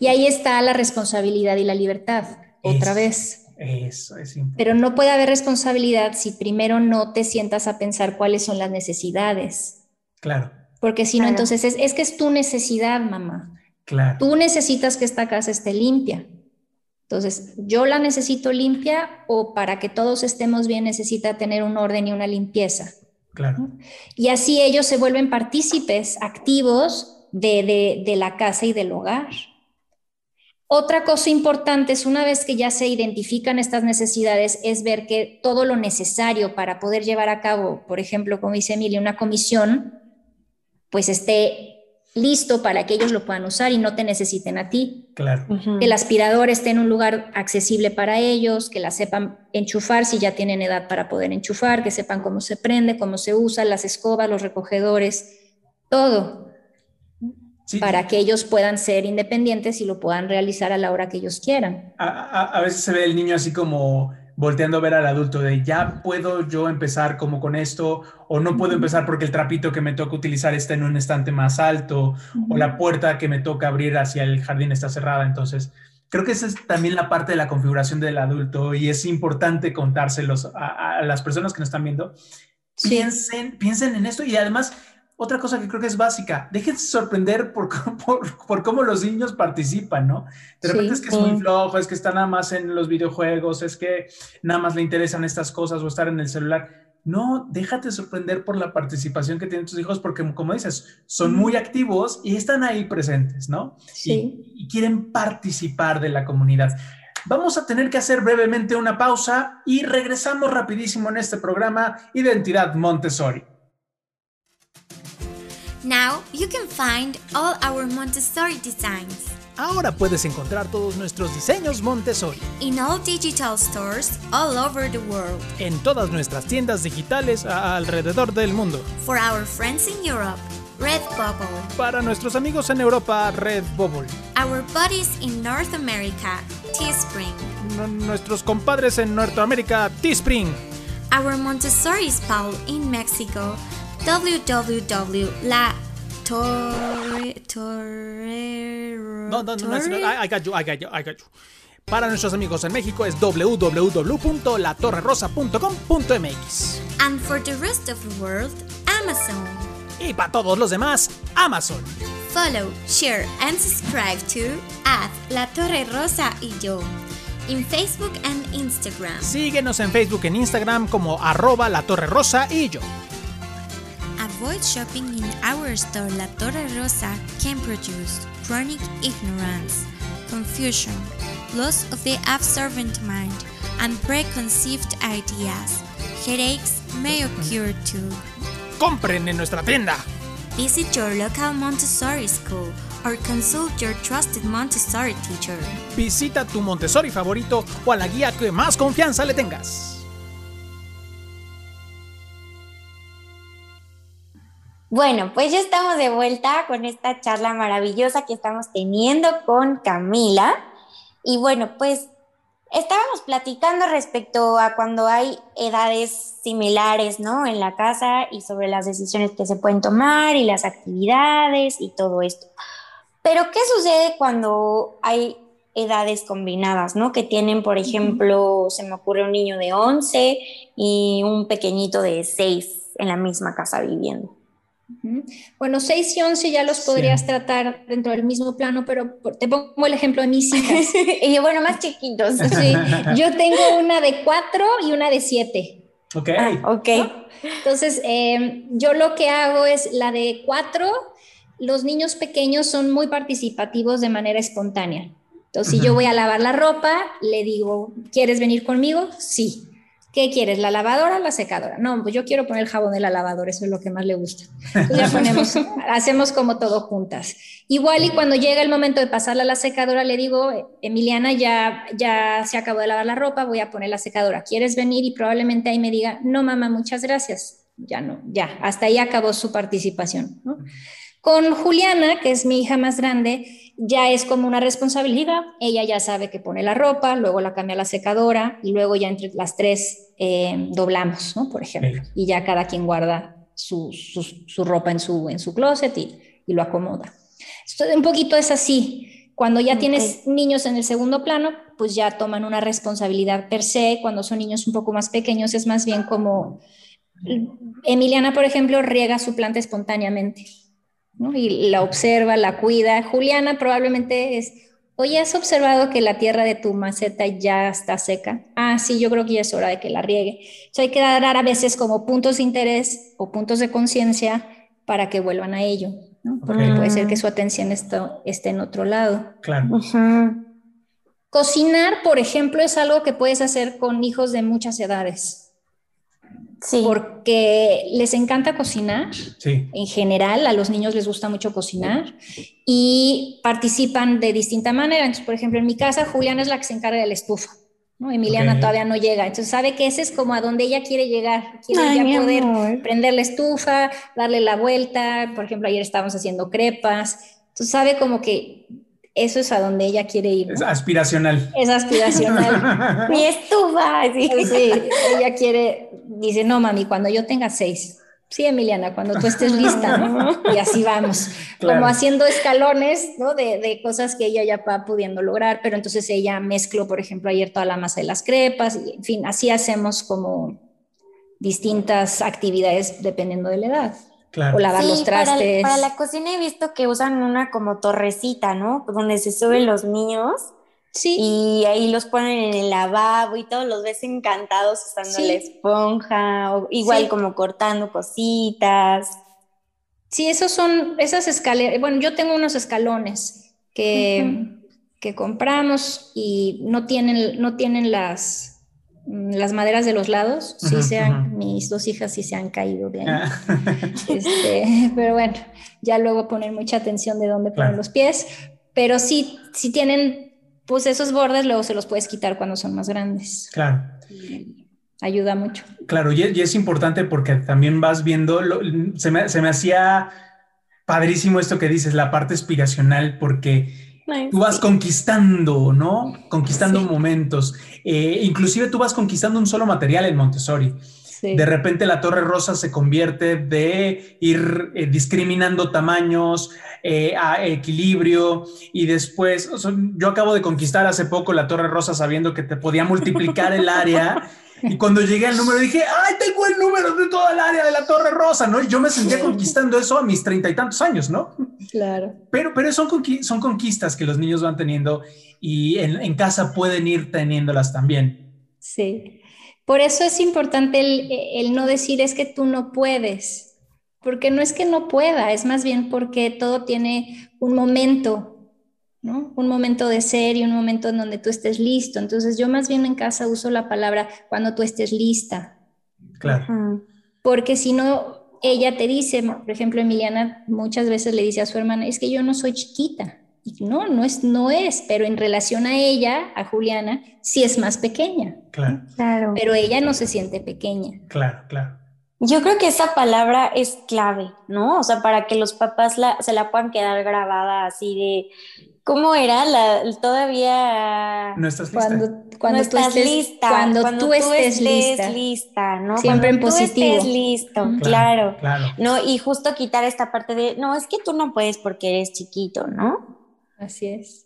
Y ahí está la responsabilidad y la libertad, otra vez. Eso es importante. Pero no puede haber responsabilidad si primero no te sientas a pensar cuáles son las necesidades. Claro. Porque si no, entonces es, es, que es tu necesidad, mamá. Claro. Tú necesitas que esta casa esté limpia. Entonces, yo la necesito limpia o para que todos estemos bien necesita tener un orden y una limpieza. Claro. Y así ellos se vuelven partícipes activos de, de, la casa y del hogar. Otra cosa importante es una vez que ya se identifican estas necesidades, es ver que todo lo necesario para poder llevar a cabo, por ejemplo, como dice Emilia, una comisión, pues esté listo para que ellos lo puedan usar y no te necesiten a ti. Claro. Que el aspirador esté en un lugar accesible para ellos, que la sepan enchufar si ya tienen edad para poder enchufar, que sepan cómo se prende, cómo se usa, las escobas, los recogedores, todo. Para que ellos puedan ser independientes y lo puedan realizar a la hora que ellos quieran. a veces se ve el niño así como volteando a ver al adulto de ya puedo yo empezar como con esto o no puedo empezar porque el trapito que me toca utilizar está en un estante más alto o la puerta que me toca abrir hacia el jardín está cerrada. Entonces, creo que esa es también la parte de la configuración del adulto y es importante contárselos a, las personas que nos están viendo. Piensen, piensen en esto y además otra cosa que creo que es básica, déjense sorprender por, por, cómo los niños participan, ¿no? De repente es que es muy flojo, es que está nada más en los videojuegos, es que nada más le interesan estas cosas o estar en el celular. No, déjate sorprender por la participación que tienen tus hijos, porque como dices, son muy activos y están ahí presentes, ¿no? Sí. Y, y quieren participar de la comunidad. Vamos a tener que hacer brevemente una pausa y regresamos rapidísimo en este programa Identidad Montessori. Now you can find all our Montessori designs. Ahora puedes encontrar todos nuestros diseños Montessori. In all digital stores all over the world. En todas nuestras tiendas digitales alrededor del mundo. For our friends in Europe, Redbubble. Para nuestros amigos en Europa, Redbubble. Our buddies in North America, Teespring. nuestros compadres en Norteamérica, Teespring. Our Montessori Paul in Mexico, www. La Torre. No, no, no, I, got you, I got you, I got you. Para nuestros amigos en México es www.latorrerosa.com.mx. And for the rest of the world, Amazon. Y para todos los demás, Amazon. Follow, share and subscribe to at La Torre Rosa y yo en Facebook and Instagram. Síguenos en Facebook e Instagram como arroba La Torre Rosa y yo. Avoid shopping in our store La Torre Rosa can produce chronic ignorance, confusion, loss of the absorbent mind, and preconceived ideas. Headaches may occur too. ¡Compren en nuestra tienda! Visit your local Montessori school or consult your trusted Montessori teacher. Visita tu Montessori favorito o a la guía que más confianza le tengas. Bueno, pues ya estamos de vuelta con esta charla maravillosa que estamos teniendo con Camila. Y bueno, pues estábamos platicando respecto a cuando hay edades similares, ¿no? En la casa y sobre las decisiones que se pueden tomar y las actividades y todo esto. Pero ¿qué sucede cuando hay edades combinadas, ¿no? Que tienen, por ejemplo, se me ocurre un niño de 11 y un pequeñito de 6 en la misma casa viviendo. Bueno, 6 y 11 ya los podrías tratar dentro del mismo plano, pero te pongo el ejemplo de mis hijas. y bueno, más chiquitos. Sí, yo tengo una de 4 y una de 7. Ok. Ah, ok. Entonces, em, yo lo que hago es la de 4, los niños pequeños son muy participativos de manera espontánea. Entonces, si yo voy a lavar la ropa, le digo, ¿quieres venir conmigo? Sí. ¿Qué quieres, la lavadora o la secadora? No, pues yo quiero poner el jabón de la lavadora, eso es lo que más le gusta. ya ponemos, hacemos como todo juntas. Igual y cuando llega el momento de pasarla a la secadora, le digo, Emiliana, ya, ya se acabó de lavar la ropa, voy a poner la secadora. ¿Quieres venir? Y probablemente ahí me diga, no, mamá, muchas gracias. Ya no, ya, hasta ahí acabó su participación. Con Juliana, que es mi hija más grande, ya es como una responsabilidad. Ella ya sabe que pone la ropa, luego la cambia a la secadora y luego ya entre las tres eh, doblamos, ¿no? Por ejemplo. Y ya cada quien guarda su, su, ropa en su, en su closet y, y lo acomoda. Esto un poquito es así. Cuando ya tienes niños en el segundo plano, pues ya toman una responsabilidad per se. Cuando son niños un poco más pequeños, es más bien como Emiliana, por ejemplo, riega su planta espontáneamente y la observa, la cuida. Juliana probablemente es, oye, ¿has observado que la tierra de tu maceta ya está seca? Ah, sí, yo creo que ya es hora de que la riegue. Entonces hay que dar a veces como puntos de interés o puntos de conciencia para que vuelvan a ello, porque puede ser que su atención esté, en otro lado. Claro. Cocinar, por ejemplo, es algo que puedes hacer con hijos de muchas edades. Sí. Porque les encanta cocinar. Sí. En general, a los niños les gusta mucho cocinar y participan de distinta manera. Entonces, por ejemplo, en mi casa, Juliana es la que se encarga de la estufa. ¿no? Emiliana todavía no llega, entonces sabe que ese es como a donde ella quiere llegar, quiere ya poder prender la estufa, darle la vuelta, por ejemplo, ayer estábamos haciendo crepas, entonces sabe como que eso es a donde ella quiere ir. Es aspiracional. Es aspiracional. Mi estufa. Sí. sí, ella quiere, dice, no, mami, cuando yo tenga seis. Sí, Emiliana, cuando tú estés lista, ¿no? Y así vamos, como haciendo escalones, ¿no? De, de, cosas que ella ya va pudiendo lograr, pero entonces ella mezcló, por ejemplo, ayer toda la masa de las crepas, y en fin, así hacemos como distintas actividades dependiendo de la edad. O lavar los trastes. Para, la cocina he visto que usan una como torrecita, ¿no? Donde se suben los niños. Sí. Y ahí los ponen en el lavabo y todos los ves encantados usando la esponja, o igual como cortando cositas. Sí, esos son esas escaleras. Bueno, yo tengo unos escalones que, que compramos y no tienen, no tienen las, las maderas de los lados, sí se han, mis dos hijas sí se han caído bien. Ah. Este, pero bueno, ya luego poner mucha atención de dónde ponen los pies, pero sí, si tienen pues esos bordes, luego se los puedes quitar cuando son más grandes. Claro. Ayuda mucho. Claro, y, es importante porque también vas viendo, se, me, se me hacía padrísimo esto que dices, la parte aspiracional, porque tú vas conquistando, ¿no? Conquistando momentos. Eh, inclusive tú vas conquistando un solo material en Montessori. De repente la torre rosa se convierte de ir eh, discriminando tamaños eh, a equilibrio y después, yo acabo de conquistar hace poco la torre rosa sabiendo que te podía multiplicar el área y cuando llegué al número dije, ay, tengo el número de toda el área de la Torre Rosa, ¿no? Y yo me sentía conquistando eso a mis treinta y tantos años, ¿no? Claro. Pero, pero son, son conquistas que los niños van teniendo y en, casa pueden ir teniéndolas también. Sí. Por eso es importante el, el no decir es que tú no puedes, porque no es que no pueda, es más bien porque todo tiene un momento un momento de ser y un momento en donde tú estés listo. Entonces yo más bien en casa uso la palabra cuando tú estés lista. Claro. Porque si no, ella te dice, por ejemplo, Emiliana muchas veces le dice a su hermana, es que yo no soy chiquita. Y no, no es, no es, pero en relación a ella, a Juliana, sí es más pequeña. Claro. claro. Pero ella no se siente pequeña. Claro, claro. Yo creo que esa palabra es clave, ¿no? O sea, para que los papás se la puedan quedar grabada así de, ¿Cómo era? La, todavía... No estás lista. Cuando, cuando tú estés, lista. Cuando, tú, estés, lista. ¿no? Siempre en positivo. Tú estés listo, claro, No, y justo quitar esta parte de, no, es que tú no puedes porque eres chiquito, ¿no? Así es.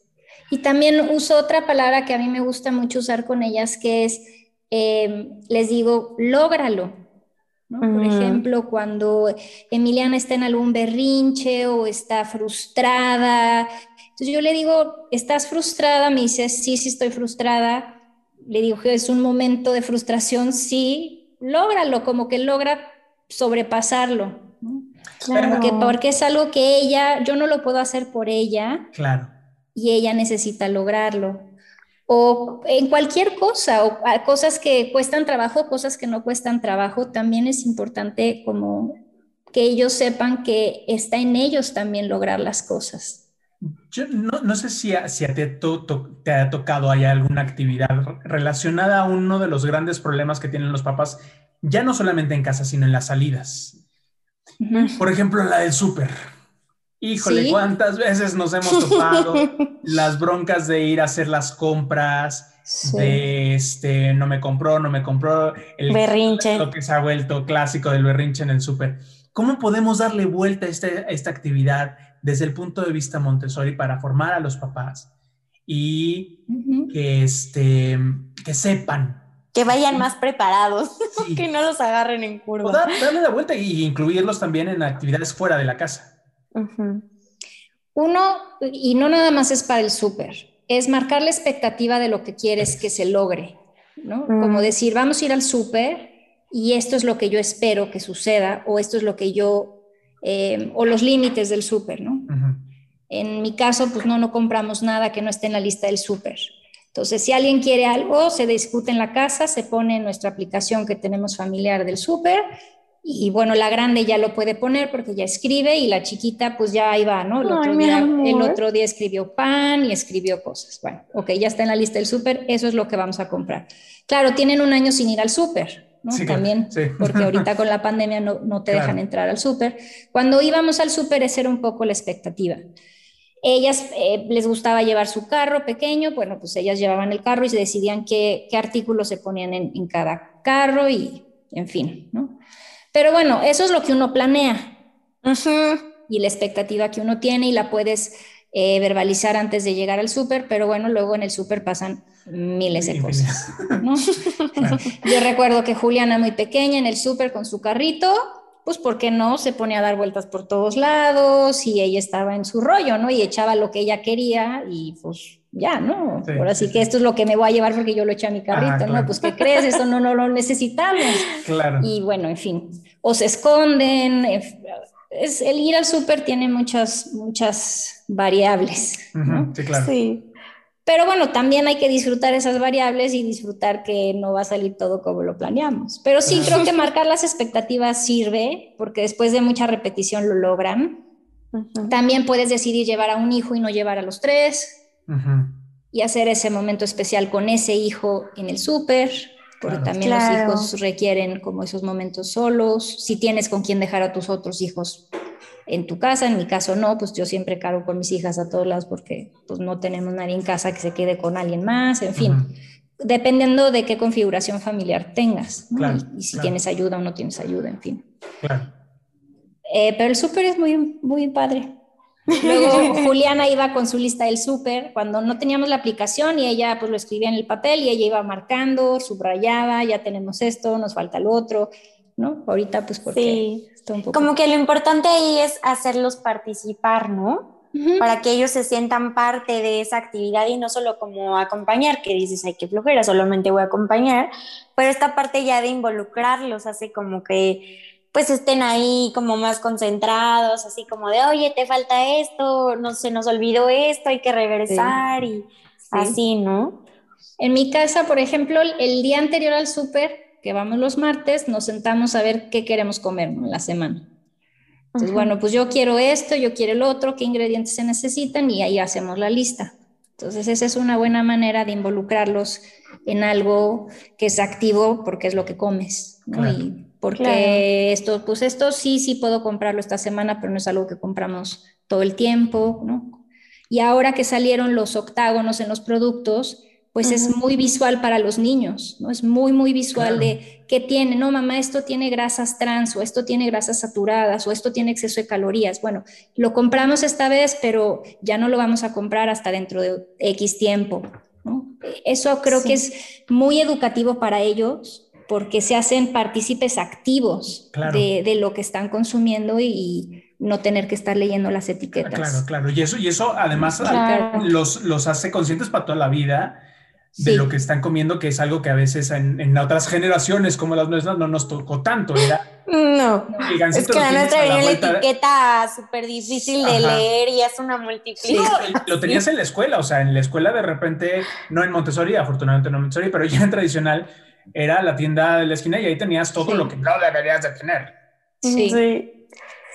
Y también uso otra palabra que a mí me gusta mucho usar con ellas, que es, eh, les digo, lógralo. Por ejemplo, cuando Emiliana está en algún berrinche o está frustrada. Entonces yo le digo, ¿estás frustrada? Me dice, sí, sí estoy frustrada. Le digo que es un momento de frustración, sí, lógralo, como que logra sobrepasarlo. Claro. Porque, porque es algo que ella, yo no lo puedo hacer por ella. Claro. Y ella necesita lograrlo. o en cualquier cosa, o cosas que cuestan trabajo, cosas que no cuestan trabajo, también es importante como que ellos sepan que está en ellos también lograr las cosas. Yo no, sé si a, si a te, te, ha tocado hay alguna actividad relacionada a uno de los grandes problemas que tienen los papás, ya no solamente en casa, sino en las salidas. Por ejemplo, la del súper. Híjole, ¿cuántas veces nos hemos topado las broncas de ir a hacer las compras, de este, no me compró, no me compró, el berrinche. Lo que se ha vuelto clásico del berrinche en el súper. ¿Cómo podemos darle vuelta a, este, esta actividad desde el punto de vista Montessori para formar a los papás y que, este, que sepan que vayan más preparados, que no los agarren en curva. O darle la vuelta e incluirlos también en actividades fuera de la casa. Uno, y no nada más es para el súper, es marcar la expectativa de lo que quieres que se logre, ¿no? Como mm. decir, vamos a ir al súper y esto es lo que yo espero que suceda o esto es lo que yo, eh, o los límites del súper, ¿no? En mi caso, pues no, no compramos nada que no esté en la lista del súper. Entonces, si alguien quiere algo, se discute en la casa, se pone en nuestra aplicación que tenemos familiar del súper y bueno, la grande ya lo puede poner porque ya escribe y la chiquita pues ya ahí va, ¿no? El, otro, día, el otro día escribió pan y escribió cosas. Bueno, ok, ya está en la lista del súper, eso es lo que vamos a comprar. Claro, tienen un año sin ir al súper, ¿no? También, porque ahorita con la pandemia no, no te dejan entrar al súper. Cuando íbamos al súper, esa era un poco la expectativa. Ellas eh, les gustaba llevar su carro pequeño, bueno, pues ellas llevaban el carro y se decidían qué, qué artículos se ponían en, en cada carro y, en fin, ¿no? Pero bueno, eso es lo que uno planea y la expectativa que uno tiene y la puedes eh, verbalizar antes de llegar al súper, pero bueno, luego en el súper pasan miles de cosas. Yo recuerdo que Juliana muy pequeña en el súper con su carrito, pues ¿por qué no? Se ponía a dar vueltas por todos lados y ella estaba en su rollo, ¿no? Y echaba lo que ella quería y pues ya, ¿no? Ahora sí, que esto es lo que me voy a llevar porque yo lo eché a mi carrito, ¿no? Pues ¿qué crees? Eso no, no lo necesitamos. Claro. Y bueno, en fin, o se esconden. Es, el ir al súper tiene muchas, muchas variables. Sí, claro. Sí. Pero bueno, también hay que disfrutar esas variables y disfrutar que no va a salir todo como lo planeamos. Pero sí, creo que marcar las expectativas sirve porque después de mucha repetición lo logran. También puedes decidir llevar a un hijo y no llevar a los tres y hacer ese momento especial con ese hijo en el súper, porque también los hijos requieren como esos momentos solos. Si tienes con quién dejar a tus otros hijos en tu casa, en mi caso no, pues yo siempre cargo con mis hijas a todos lados porque pues no tenemos nadie en casa que se quede con alguien más, en fin. Dependiendo de qué configuración familiar tengas y, si tienes ayuda o no tienes ayuda, en fin. Eh, pero el súper es muy, muy padre. Luego Juliana iba con su lista del súper cuando no teníamos la aplicación y ella pues lo escribía en el papel y ella iba marcando, subrayaba, ya tenemos esto, nos falta el otro, ¿no? Ahorita pues porque sí. un poco... Como que lo importante ahí es hacerlos participar, ¿no? Para que ellos se sientan parte de esa actividad y no solo como acompañar, que dices, ay, qué flojera, solamente voy a acompañar, pero esta parte ya de involucrarlos hace como que pues estén ahí como más concentrados, así como de, oye, te falta esto, no se nos olvidó esto, hay que regresar y así, ¿no? En mi casa, por ejemplo, el día anterior al súper, que vamos los martes, nos sentamos a ver qué queremos comer en la semana. Entonces, bueno, pues yo quiero esto, yo quiero el otro, qué ingredientes se necesitan y ahí hacemos la lista. Entonces, esa es una buena manera de involucrarlos en algo que es activo porque es lo que comes. ¿no? porque esto, pues esto sí, sí puedo comprarlo esta semana, pero no es algo que compramos todo el tiempo, ¿no? Y ahora que salieron los octágonos en los productos, pues es muy visual para los niños, ¿no? Es muy, muy visual de qué tiene, no, mamá, esto tiene grasas trans, o esto tiene grasas saturadas, o esto tiene exceso de calorías. Bueno, lo compramos esta vez, pero ya no lo vamos a comprar hasta dentro de X tiempo, ¿no? Eso creo que es muy educativo para ellos porque se hacen partícipes activos de, lo que están consumiendo y, no tener que estar leyendo las etiquetas. Claro, claro. Y eso, y eso además los, los hace conscientes para toda la vida de lo que están comiendo, que es algo que a veces en, otras generaciones como las nuestras no nos tocó tanto. Era No, es que la nuestra viene la etiqueta súper difícil de leer y es una multiplicación. lo tenías en la escuela, o sea, en la escuela de repente, no en Montessori, afortunadamente no en Montessori, pero ya en tradicional era la tienda de la esquina y ahí tenías todo lo que no deberías de tener. Sí.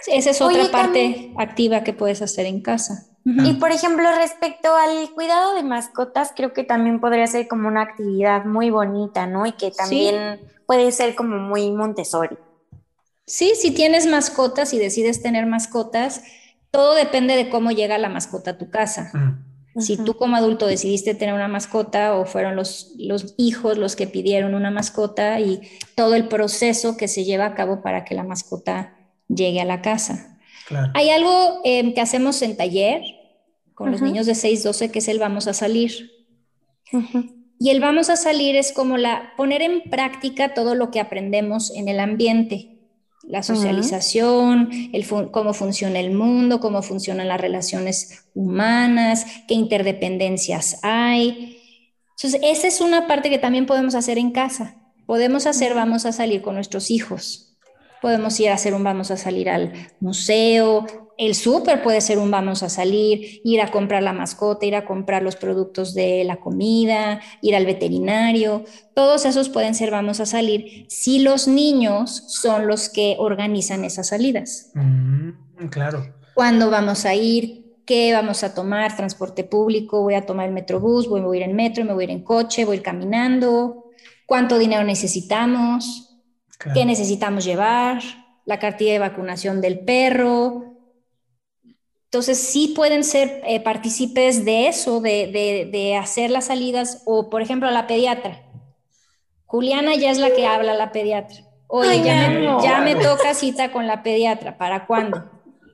Esa es otra parte activa que puedes hacer en casa. Y por ejemplo, respecto al cuidado de mascotas, creo que también podría ser como una actividad muy bonita, ¿no? Y que también puede ser como muy Montessori. Sí, si tienes mascotas y decides tener mascotas, todo depende de cómo llega la mascota a tu casa. Si tú como adulto decidiste tener una mascota o fueron los, los hijos los que pidieron una mascota y todo el proceso que se lleva a cabo para que la mascota llegue a la casa. Hay algo em, que hacemos en taller con los niños de 6, 12, que es el vamos a salir. Y el vamos a salir es como la poner en práctica todo lo que aprendemos en el ambiente la socialización, el cómo funciona el mundo, cómo funcionan las relaciones humanas, qué interdependencias hay. Entonces, esa es una parte que también podemos hacer en casa. Podemos hacer, vamos a salir con nuestros hijos. Podemos ir a hacer un vamos a salir al museo, el súper puede ser un vamos a salir, ir a comprar la mascota, ir a comprar los productos de la comida, ir al veterinario. Todos esos pueden ser vamos a salir si los niños son los que organizan esas salidas. Mm, claro. ¿Cuándo vamos a ir? ¿Qué vamos a tomar? Transporte público, voy a tomar el metrobús, voy, a ir en metro, me voy a ir en coche, voy a ir caminando. ¿Cuánto dinero necesitamos? ¿Qué necesitamos llevar? La cartilla de vacunación del perro, entonces, sí pueden ser eh, partícipes de eso, de, hacer las salidas, o por ejemplo, la pediatra. Juliana ya es la que habla la pediatra. Oye, ya, me, toca cita con la pediatra, ¿para cuándo?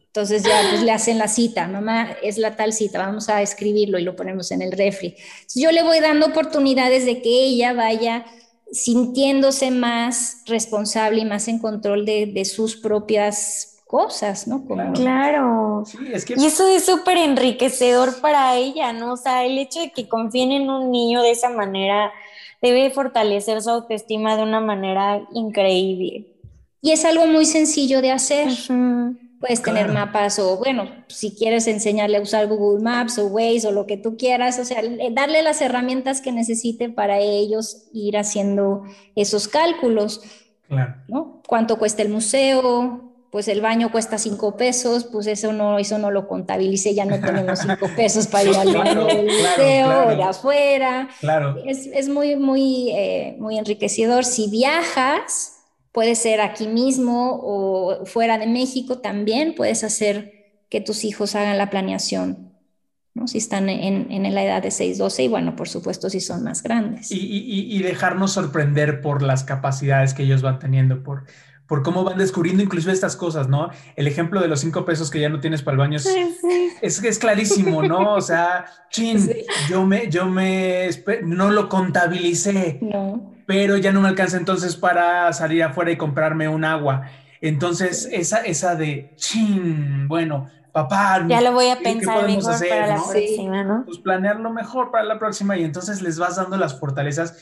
Entonces ya pues, le hacen la cita, mamá, es la tal cita, vamos a escribirlo y lo ponemos en el refri. yo le voy dando oportunidades de que ella vaya sintiéndose más responsable y más en control de, de sus propias cosas, ¿no? Claro. Y eso es súper enriquecedor para ella, ¿no? O sea, el hecho de que confíen en un niño de esa manera debe fortalecer su autoestima de una manera increíble. Y es algo muy sencillo de hacer. Puedes tener mapas o, bueno, si quieres enseñarle a usar Google Maps o Waze o lo que tú quieras, o sea, darle las herramientas que necesite para ellos ir haciendo esos cálculos. Claro. ¿no? ¿Cuánto cuesta el museo? Pues el baño cuesta cinco pesos, pues eso no, eso no lo contabilicé, ya no tenemos cinco pesos para ir al baño del museo o de afuera. Claro. Es, es muy, muy, eh, muy enriquecedor. Si viajas, puede ser aquí mismo o fuera de México también, puedes hacer que tus hijos hagan la planeación. ¿no? Si están en, en, la edad de 6, 12 y bueno, por supuesto, si son más grandes. Y, y, y dejarnos sorprender por las capacidades que ellos van teniendo, por, por cómo van descubriendo inclusive estas cosas, ¿no? El ejemplo de los cinco pesos que ya no tienes para el baño es, es, clarísimo, ¿no? O sea, chin, yo me, yo me, no lo contabilicé, pero ya no me alcanza entonces para salir afuera y comprarme un agua. Entonces, esa, esa de, chin, bueno, papá, ya lo voy a pensar mejor para la próxima, ¿no? Pues planearlo mejor para la próxima y entonces les vas dando las fortalezas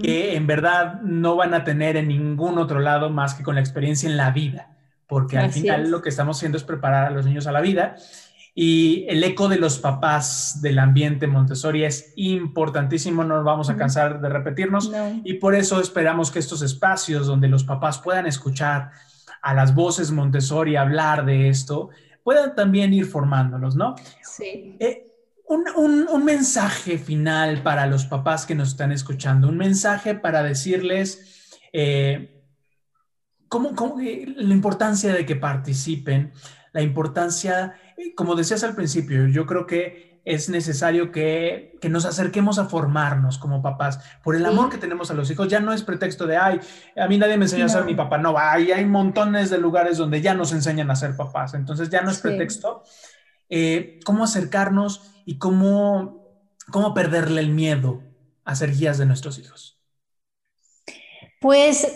que en verdad no van a tener en ningún otro lado más que con la experiencia en la vida, porque al final lo que estamos haciendo es preparar a los niños a la vida. Y el eco de los papás del ambiente Montessori es importantísimo, no nos vamos a cansar de repetirnos. Y por eso esperamos que estos espacios donde los papás puedan escuchar a las voces Montessori hablar de esto, puedan también ir formándolos, ¿no? Sí. Eh, un, mensaje final para los papás que nos están escuchando, un mensaje para decirles eh, eh, la importancia de que participen, la importancia, eh, como decías al principio, yo creo que es necesario que, nos acerquemos a formarnos como papás. Por el amor que tenemos a los hijos, ya no es pretexto de, ay, a mí nadie me enseñó a ser mi papá. No, hay, hay montones de lugares donde ya nos enseñan a ser papás. Entonces ya no es pretexto. ¿Cómo acercarnos? Y cómo, cómo perderle el miedo a ser guías de nuestros hijos? Pues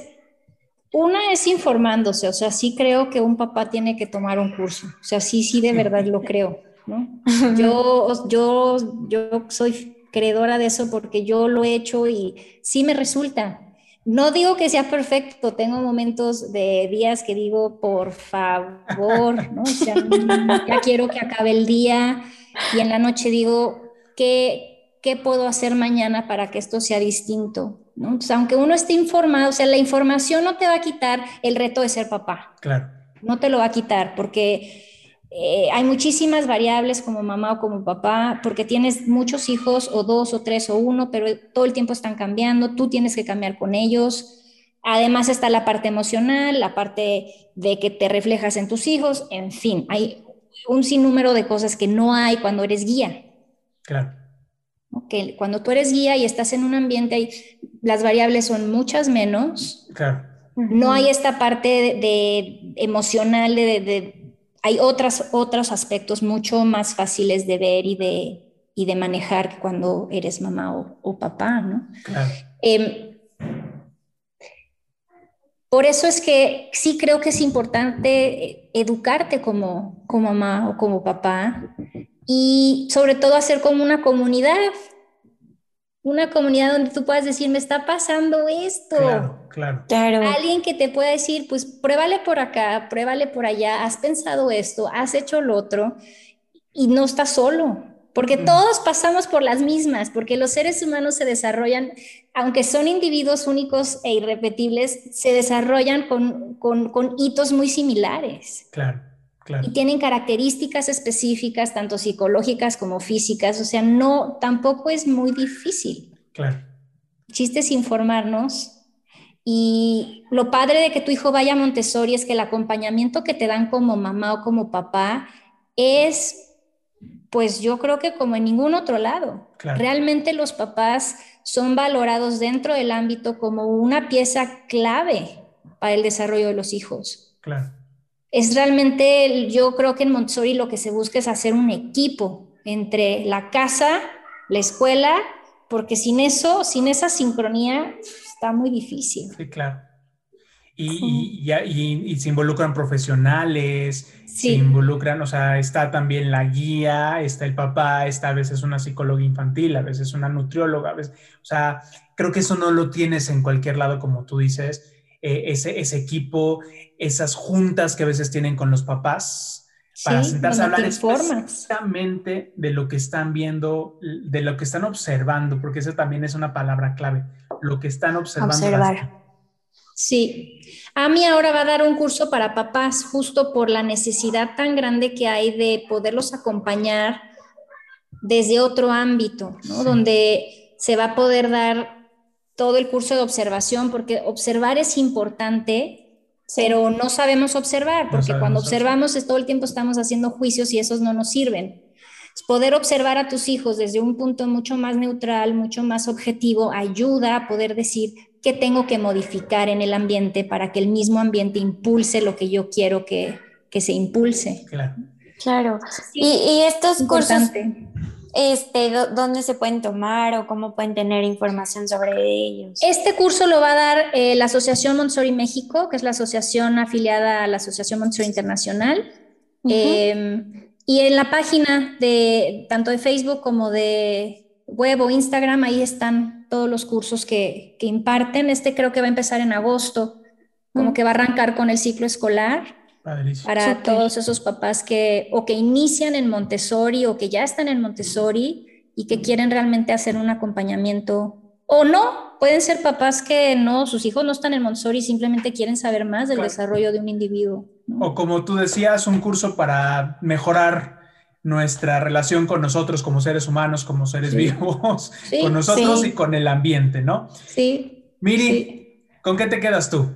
una es informándose, o sea, sí creo que un papá tiene que tomar un curso, o sea, sí, sí, de verdad lo creo, ¿no? Yo, yo, yo soy creedora de eso porque yo lo he hecho y sí me resulta. no digo que sea perfecto, tengo momentos de días que digo, por favor, ¿no? O sea, ya quiero que acabe el día y en la noche digo, ¿qué, qué puedo hacer mañana para que esto sea distinto? ¿no? Entonces, aunque uno esté informado, o sea, la información no te va a quitar el reto de ser papá. Claro. No te lo va a quitar porque eh, hay muchísimas variables como mamá o como papá, porque tienes muchos hijos, o dos, o tres, o uno, pero todo el tiempo están cambiando, tú tienes que cambiar con ellos. Además está la parte emocional, la parte de que te reflejas en tus hijos, en fin, hay un sinnúmero de cosas que no hay cuando eres guía. Claro. Okay. Cuando tú eres guía y estás en un ambiente, las variables son muchas menos. Claro. No hay esta parte de, emocional de hay otras, otros aspectos mucho más fáciles de ver y de, y de manejar cuando eres mamá o, papá, ¿no? Em, por eso es que sí creo que es importante educarte como, como mamá o como papá y sobre todo hacer como una comunidad, una comunidad donde tú puedas decir, me está pasando esto. Claro, claro. Alguien que te pueda decir, pues pruébale por acá, pruébale por allá, has pensado esto, has hecho lo otro y no estás solo. Porque todos pasamos por las mismas, porque los seres humanos se desarrollan, aunque son individuos únicos e irrepetibles, se desarrollan con, con, con hitos muy similares. Claro. Claro. Y tienen características específicas, tanto psicológicas como físicas, o sea, no, tampoco es muy difícil. Claro. El chiste es informarnos y lo padre de que tu hijo vaya a Montessori es que el acompañamiento que te dan como mamá o como papá es, pues yo creo que como en ningún otro lado. Realmente los papás son valorados dentro del ámbito como una pieza clave para el desarrollo de los hijos. Claro. Es realmente, yo creo que en Montessori lo que se busca es hacer un equipo entre la casa, la escuela, porque sin eso, sin esa sincronía, está muy difícil. Sí, claro. Y, y, se involucran profesionales, se involucran, o sea, está también la guía, está el papá, está a veces una psicóloga infantil, a veces una nutrióloga, a veces, o sea, creo que eso no lo tienes en cualquier lado, como tú dices, eh, ese, ese equipo, esas juntas que a veces tienen con los papás, para sentarse a hablar específicamente de lo que están viendo, de lo que están observando, porque esa también es una palabra clave, lo que están observando. Observar. Sí, a mí ahora va a dar un curso para papás justo por la necesidad tan grande que hay de poderlos acompañar desde otro ámbito, ¿no? Donde se va a poder dar todo el curso de observación, porque observar es importante pero no sabemos observar, porque cuando observamos es todo el tiempo estamos haciendo juicios y esos no nos sirven. Poder observar a tus hijos desde un punto mucho más neutral, mucho más objetivo, ayuda a poder decir qué tengo que modificar en el ambiente para que el mismo ambiente impulse lo que yo quiero que, que se impulse. Claro. Claro. y, y, estos cursos este, dónde se pueden tomar o cómo pueden tener información sobre ellos. Este curso lo va a dar eh, la Asociación Montessori México, que es la asociación afiliada a la Asociación Montessori Internacional. Em, y en la página de tanto de Facebook como de web o Instagram, ahí están todos los cursos que, que imparten. Este creo que va a empezar en agosto, como que va a arrancar con el ciclo escolar. Para todos esos papás que o que inician en Montessori o que ya están en Montessori y que quieren realmente hacer un acompañamiento o no, pueden ser papás que no, sus hijos no están en Montessori, simplemente quieren saber más del desarrollo de un individuo. O como tú decías, un curso para mejorar nuestra relación con nosotros como seres humanos, como seres vivos, con nosotros y con el ambiente, ¿no? Sí. Miri, ¿con qué te quedas tú?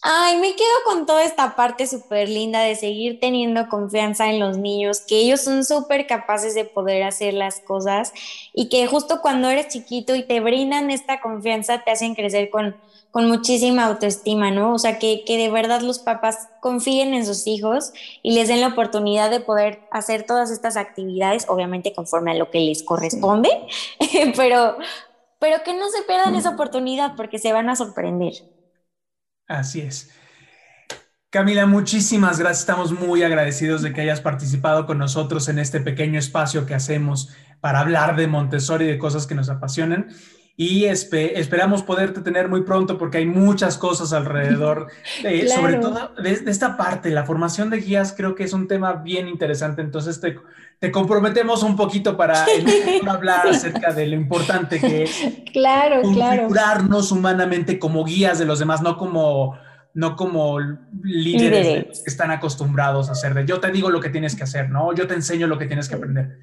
Ay, me quedo con toda esta parte súper linda de seguir teniendo confianza en los niños, que ellos son súper capaces de poder hacer las cosas y que justo cuando eres chiquito y te brindan esta confianza te hacen crecer con, con muchísima autoestima, ¿no? O sea, que, que de verdad los papás confíen en sus hijos y les den la oportunidad de poder hacer todas estas actividades, obviamente conforme a lo que les corresponde, pero, pero que no se pierdan esa oportunidad porque se van a sorprender. Así es. Camila, muchísimas gracias. Estamos muy agradecidos de que hayas participado con nosotros en este pequeño espacio que hacemos para hablar de Montessori y de cosas que nos apasionan. Y esperamos poderte tener muy pronto porque hay muchas cosas alrededor, eh, sobre todo de, esta parte, la formación de guías creo que es un tema bien interesante, entonces te, te comprometemos un poquito para hablar acerca de lo importante que es claro, configurarnos humanamente como guías de los demás, no como no como líderes, que están acostumbrados a hacer de yo te digo lo que tienes que hacer, ¿no? Yo te enseño lo que tienes que aprender.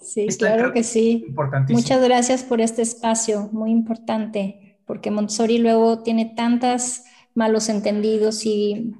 Sí, claro que sí. Muchas gracias por este espacio, muy importante, porque Montessori luego tiene tantos malos entendidos y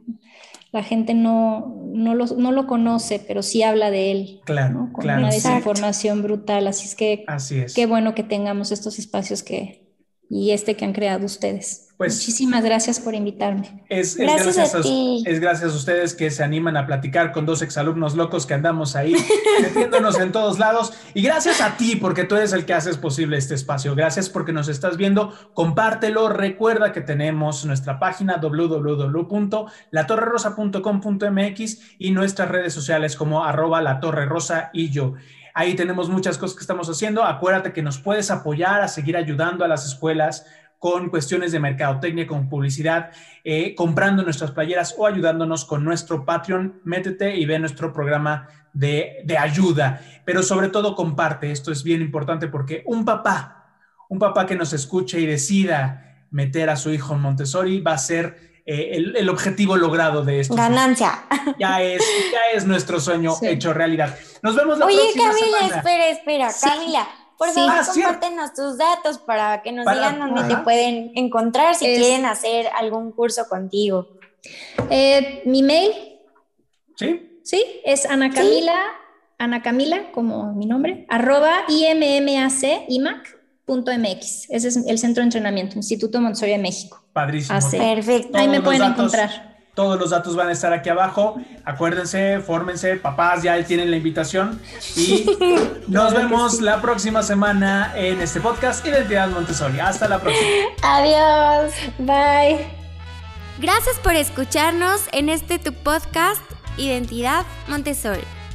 la gente no, no, lo, no lo conoce, pero sí habla de él. Claro, Con claro. Una desinformación brutal, así es que así es. qué bueno que tengamos estos espacios que, y este que han creado ustedes. Pues, Muchísimas gracias por invitarme. Es, gracias, a, es gracias a ustedes que se animan a platicar con dos exalumnos locos que andamos ahí metiéndonos en todos lados. Y gracias a ti porque tú eres el que haces posible este espacio. Gracias porque nos estás viendo. Compártelo. Recuerda que tenemos nuestra página www.latorrerosa.com.mx y nuestras redes sociales como arroba la torre rosa y yo. Ahí tenemos muchas cosas que estamos haciendo. Acuérdate que nos puedes apoyar a seguir ayudando a las escuelas con cuestiones de mercadotecnia, con publicidad, eh, comprando nuestras playeras o ayudándonos con nuestro Patreon. Métete y ve nuestro programa de, de ayuda, pero sobre todo comparte. Esto es bien importante porque un papá, un papá que nos escuche y decida meter a su hijo en Montessori va a ser eh, el, objetivo logrado de esto. Ganancia. Ya es, ya es nuestro sueño hecho realidad. Nos vemos la Oye, próxima Camila, espera, espera, Camila. Por favor, ah, compártenos tus datos para que nos digan dónde te pueden encontrar si quieren hacer algún curso contigo. Eh, mi mail. Sí. Sí, es Ana Camila, Ana Camila, como mi nombre, arroba immac, imac.mx. Ese es el centro de entrenamiento, Instituto Montessori de México. Padrísimo. Perfecto. Ahí me pueden encontrar. Todos los datos van a estar aquí abajo. Acuérdense, fórmense, papás ya tienen la invitación. Y nos vemos la próxima semana en este podcast Identidad Montessori. Hasta la próxima. Adiós. Bye. Gracias por escucharnos en este tu podcast Identidad Montessori.